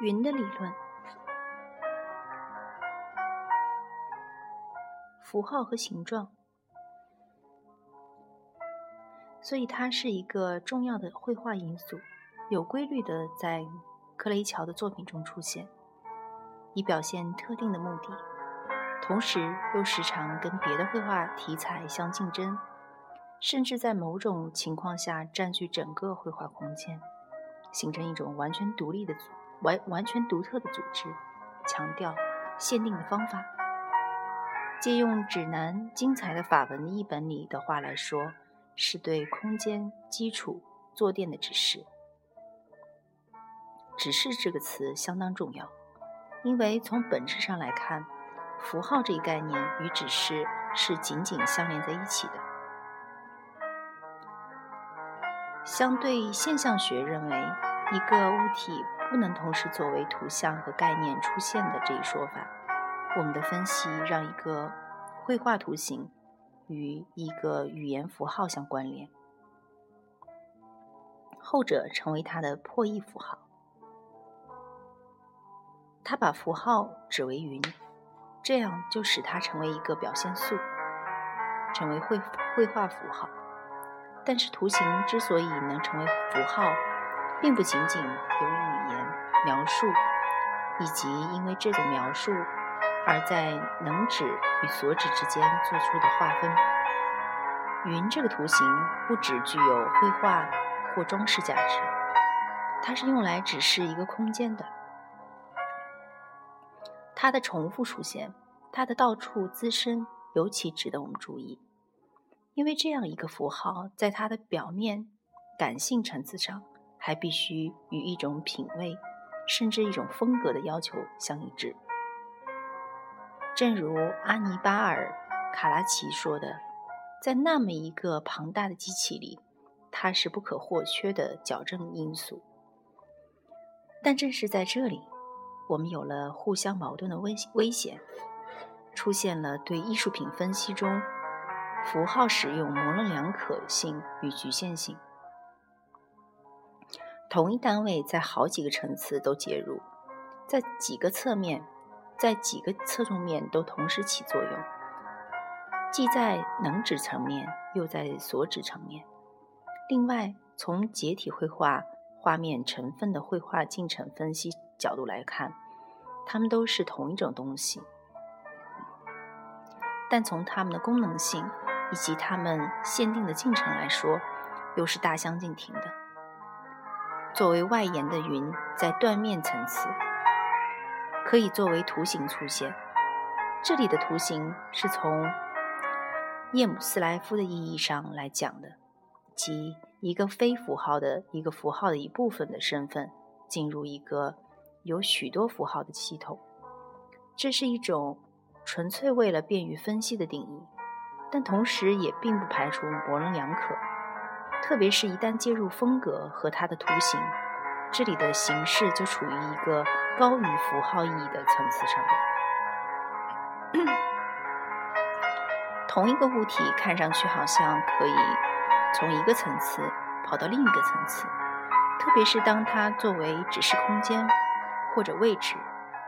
云的理论，符号和形状，所以它是一个重要的绘画因素，有规律的在克雷乔的作品中出现，以表现特定的目的，同时又时常跟别的绘画题材相竞争，甚至在某种情况下占据整个绘画空间，形成一种完全独立的组合。完完全独特的组织，强调限定的方法。借用指南精彩的法文译本里的话来说，是对空间基础坐垫的指示。指示这个词相当重要，因为从本质上来看，符号这一概念与指示是紧紧相连在一起的。相对现象学认为，一个物体。不能同时作为图像和概念出现的这一说法，我们的分析让一个绘画图形与一个语言符号相关联，后者成为它的破译符号。他把符号指为云，这样就使它成为一个表现素，成为绘绘画符号。但是图形之所以能成为符号，并不仅仅由语言描述，以及因为这种描述而在能指与所指之间做出的划分。云这个图形不只具有绘画或装饰价值，它是用来指示一个空间的。它的重复出现，它的到处滋生，尤其值得我们注意，因为这样一个符号在它的表面感性层次上。还必须与一种品味，甚至一种风格的要求相一致。正如阿尼巴尔·卡拉奇说的，在那么一个庞大的机器里，它是不可或缺的矫正因素。但正是在这里，我们有了互相矛盾的危危险，出现了对艺术品分析中符号使用模棱两可性与局限性。同一单位在好几个层次都介入，在几个侧面，在几个侧重面都同时起作用，既在能指层面，又在所指层面。另外，从解体绘画画面成分的绘画进程分析角度来看，它们都是同一种东西，但从它们的功能性以及它们限定的进程来说，又是大相径庭的。作为外延的云，在断面层次可以作为图形出现。这里的图形是从叶姆斯莱夫的意义上来讲的，即一个非符号的一个符号的一部分的身份进入一个有许多符号的系统。这是一种纯粹为了便于分析的定义，但同时也并不排除模棱两可。特别是一旦介入风格和它的图形，这里的形式就处于一个高于符号意义的层次上。同一个物体看上去好像可以从一个层次跑到另一个层次，特别是当它作为指示空间或者位置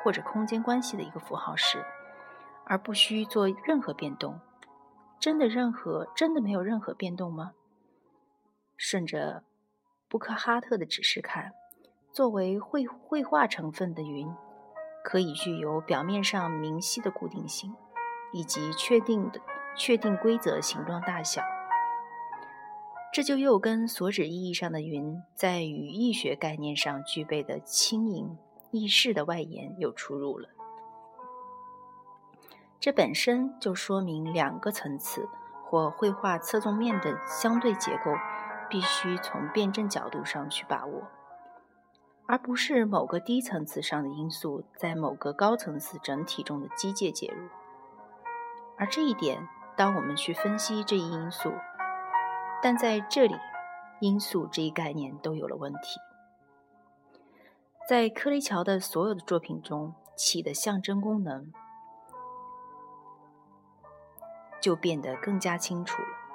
或者空间关系的一个符号时，而不需做任何变动。真的任何真的没有任何变动吗？顺着布克哈特的指示看，作为绘绘画成分的云，可以具有表面上明晰的固定性，以及确定的确定规则形状大小。这就又跟所指意义上的云在语义学概念上具备的轻盈易逝的外延有出入了。这本身就说明两个层次或绘画侧重面的相对结构。必须从辩证角度上去把握，而不是某个低层次上的因素在某个高层次整体中的机械介入。而这一点，当我们去分析这一因素，但在这里，因素这一概念都有了问题。在柯雷乔的所有的作品中，起的象征功能就变得更加清楚了。